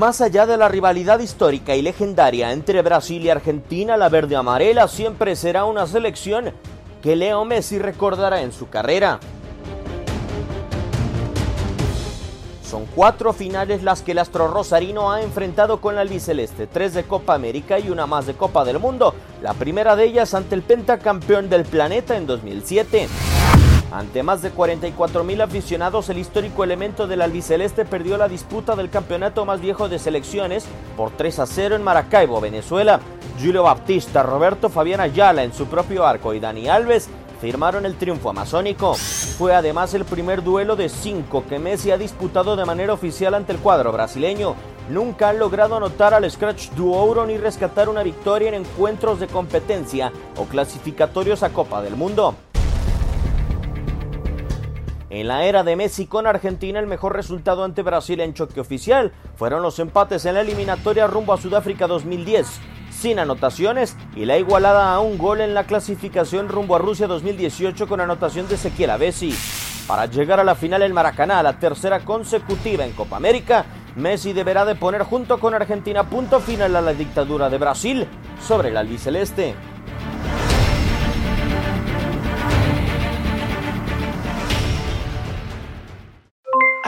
Más allá de la rivalidad histórica y legendaria entre Brasil y Argentina, la verde amarela siempre será una selección que Leo Messi recordará en su carrera. Son cuatro finales las que el astro rosarino ha enfrentado con la albiceleste, tres de Copa América y una más de Copa del Mundo, la primera de ellas ante el pentacampeón del planeta en 2007. Ante más de 44 mil aficionados, el histórico elemento del albiceleste perdió la disputa del campeonato más viejo de selecciones por 3 a 0 en Maracaibo, Venezuela. Julio Baptista, Roberto Fabián Ayala en su propio arco y Dani Alves firmaron el triunfo amazónico. Fue además el primer duelo de cinco que Messi ha disputado de manera oficial ante el cuadro brasileño. Nunca han logrado anotar al Scratch Duouro ni rescatar una victoria en encuentros de competencia o clasificatorios a Copa del Mundo. En la era de Messi con Argentina, el mejor resultado ante Brasil en choque oficial fueron los empates en la eliminatoria rumbo a Sudáfrica 2010, sin anotaciones, y la igualada a un gol en la clasificación rumbo a Rusia 2018 con anotación de Ezequiel Avesi. Para llegar a la final en Maracaná, la tercera consecutiva en Copa América, Messi deberá de poner junto con Argentina punto final a la dictadura de Brasil sobre el albiceleste.